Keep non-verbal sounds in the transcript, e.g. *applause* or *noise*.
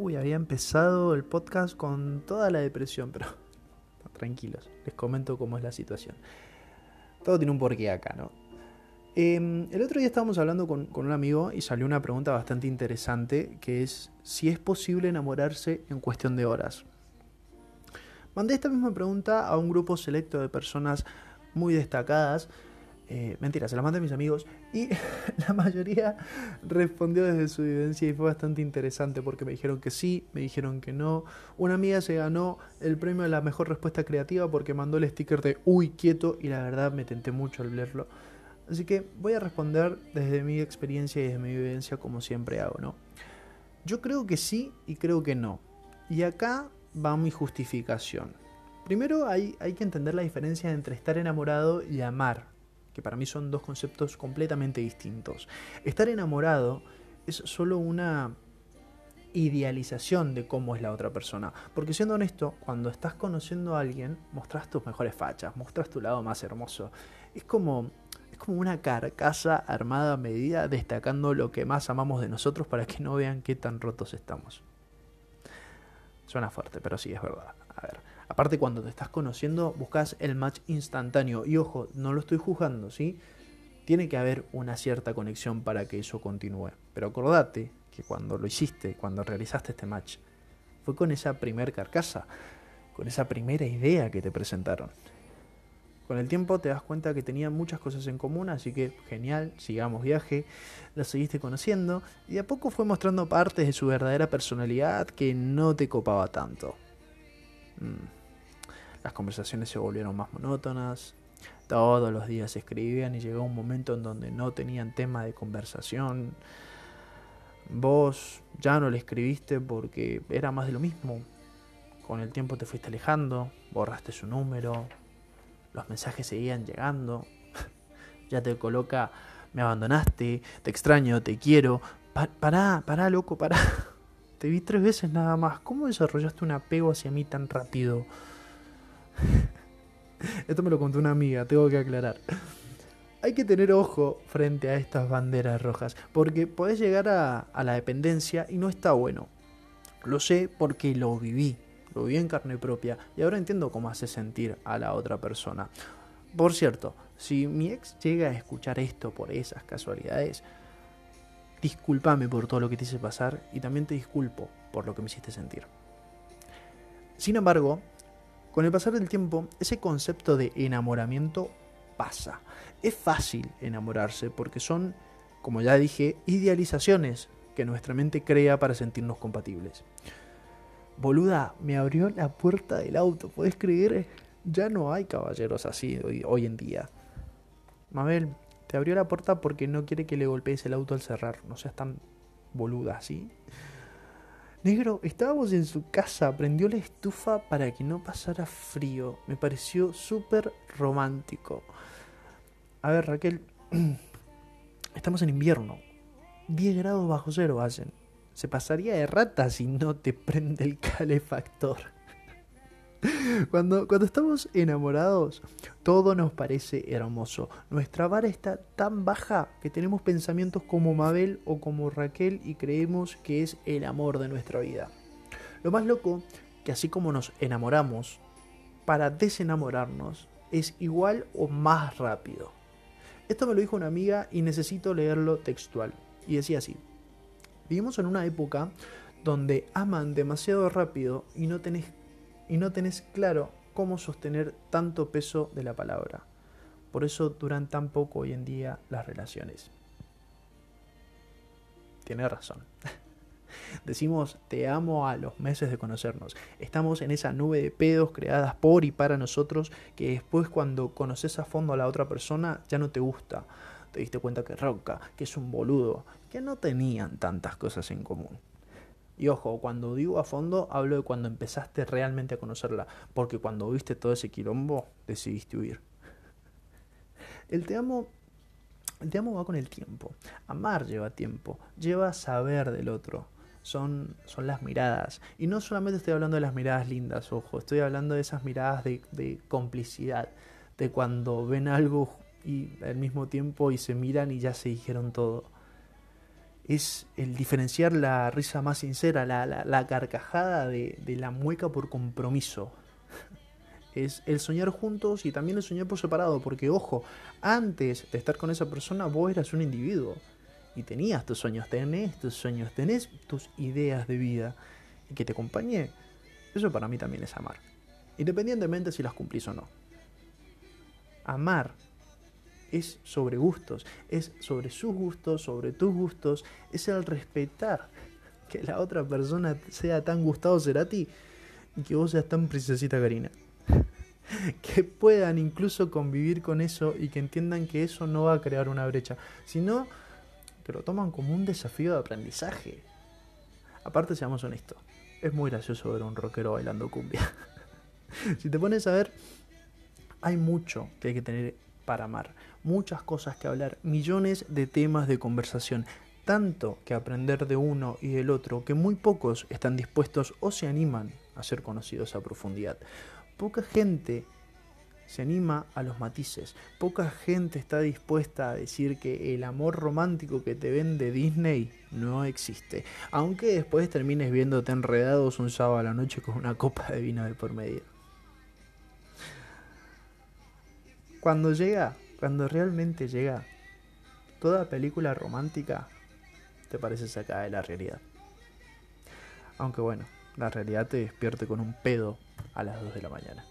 Uy, había empezado el podcast con toda la depresión, pero *laughs* tranquilos, les comento cómo es la situación. Todo tiene un porqué acá, ¿no? Em, el otro día estábamos hablando con, con, un amigo y salió una pregunta bastante interesante que es si es posible enamorarse en cuestión de horas. Mandé esta misma pregunta a un grupo selecto de personas muy destacadas eh, mentira, se la mandé a mis amigos y *laughs* la mayoría respondió desde su vivencia y fue bastante interesante porque me dijeron que sí, me dijeron que no. Una amiga se ganó el premio a la mejor respuesta creativa porque mandó el sticker de uy quieto y la verdad me tenté mucho al leerlo. Así que voy a responder desde mi experiencia y desde mi vivencia como siempre hago, ¿no? Yo creo que sí y creo que no. Y acá va mi justificación. Primero hay, hay que entender la diferencia entre estar enamorado y amar que para mí son dos conceptos completamente distintos. Estar enamorado es solo una idealización de cómo es la otra persona. Porque siendo honesto, cuando estás conociendo a alguien, mostrás tus mejores fachas, mostrás tu lado más hermoso. Es como, es como una carcasa armada a medida, destacando lo que más amamos de nosotros para que no vean qué tan rotos estamos. Suena fuerte, pero sí, es verdad. A ver, Aparte, cuando te estás conociendo, buscas el match instantáneo. Y ojo, no lo estoy juzgando, ¿sí? Tiene que haber una cierta conexión para que eso continúe. Pero acordate que cuando lo hiciste, cuando realizaste este match, fue con esa primer carcasa, con esa primera idea que te presentaron. Con el tiempo te das cuenta que tenían muchas cosas en común, así que genial, sigamos viaje, la seguiste conociendo y a poco fue mostrando partes de su verdadera personalidad que no te copaba tanto. Mm. Las conversaciones se volvieron más monótonas. Todos los días escribían y llegó un momento en donde no tenían tema de conversación. Vos ya no le escribiste porque era más de lo mismo. Con el tiempo te fuiste alejando, borraste su número, los mensajes seguían llegando. *laughs* ya te coloca, me abandonaste, te extraño, te quiero. pará, pará, loco, pará. *laughs* Te vi tres veces nada más. ¿Cómo desarrollaste un apego hacia mí tan rápido? Esto me lo contó una amiga, tengo que aclarar. Hay que tener ojo frente a estas banderas rojas, porque podés llegar a, a la dependencia y no está bueno. Lo sé porque lo viví, lo viví en carne propia y ahora entiendo cómo hace sentir a la otra persona. Por cierto, si mi ex llega a escuchar esto por esas casualidades, discúlpame por todo lo que te hice pasar y también te disculpo por lo que me hiciste sentir. Sin embargo, con el pasar del tiempo, ese concepto de enamoramiento pasa. Es fácil enamorarse porque son, como ya dije, idealizaciones que nuestra mente crea para sentirnos compatibles. Boluda, me abrió la puerta del auto, ¿puedes creer? Ya no hay caballeros así hoy, en día. Mabel, te abrió la puerta porque no quiere que le golpees el auto al cerrar. No seas tan boluda, ¿sí? Negro, estábamos en su casa, prendió la estufa para que no pasara frío. Me pareció súper romántico. A ver, Raquel, *clears throat* estamos en invierno. 10 grados bajo cero hacen. Se pasaría de rata si no te prende el calefactor. *laughs* Cuando, cuando estamos enamorados, todo nos parece hermoso. Nuestra vara está tan baja que tenemos pensamientos como Mabel o como Raquel y creemos que es el amor de nuestra vida. Lo más loco, que así como nos enamoramos, para desenamorarnos es igual o más rápido. Esto me lo dijo una amiga y necesito leerlo textual. Y decía así, vivimos en una época donde aman demasiado rápido y no tenés y no tenés claro cómo sostener tanto peso de la palabra. Por eso duran tan poco hoy en día las relaciones. Tiene razón. *laughs* Decimos te amo a los meses de conocernos. Estamos en esa nube de pedos creadas por y para nosotros que después cuando conoces a fondo a la otra persona ya no te gusta. Te diste cuenta que roca, que es un boludo, que no tenían tantas cosas en común. Y ojo, cuando digo a fondo, hablo de cuando empezaste realmente a conocerla, porque cuando viste todo ese quilombo, decidiste huir. El te amo, el te amo va con el tiempo. Amar lleva tiempo, lleva saber del otro. Son, son las miradas. Y no solamente estoy hablando de las miradas lindas, ojo, estoy hablando de esas miradas de, complicidad, de cuando ven algo y al mismo tiempo y se miran y ya se dijeron todo es el diferenciar la risa más sincera, la, la, carcajada de, de, la mueca por compromiso. *laughs* Es el soñar juntos y también el soñar por separado, porque ojo, antes de estar con esa persona vos eras un individuo y tenías tus sueños, tenés tus sueños, tenés tus ideas de vida y que te acompañe, eso para mí también es amar, independientemente si las cumplís o no. Amar es sobre gustos, es sobre sus gustos, sobre tus gustos, es el respetar que la otra persona sea tan gustado será ti y que vos seas tan princesita Karina. *laughs* que puedan incluso convivir con eso y que entiendan que eso no va a crear una brecha, sino que lo toman como un desafío de aprendizaje. Aparte, seamos honestos, es muy gracioso ver a un rockero bailando cumbia. *laughs* si te pones a ver, hay mucho que hay que tener para amar, muchas cosas que hablar, millones de temas de conversación, tanto que aprender de uno y del otro que muy pocos están dispuestos o se animan a ser conocidos a profundidad. Poca gente se anima a los matices. Poca gente está dispuesta a decir que el amor romántico que te vende Disney no existe. Aunque después termines viéndote enredados un sábado a la noche con una copa de vino de por medio. Cuando llega, cuando realmente llega, toda película romántica te parece sacada de la realidad. Aunque bueno, la realidad te despierte con un pedo a las 2 de la mañana.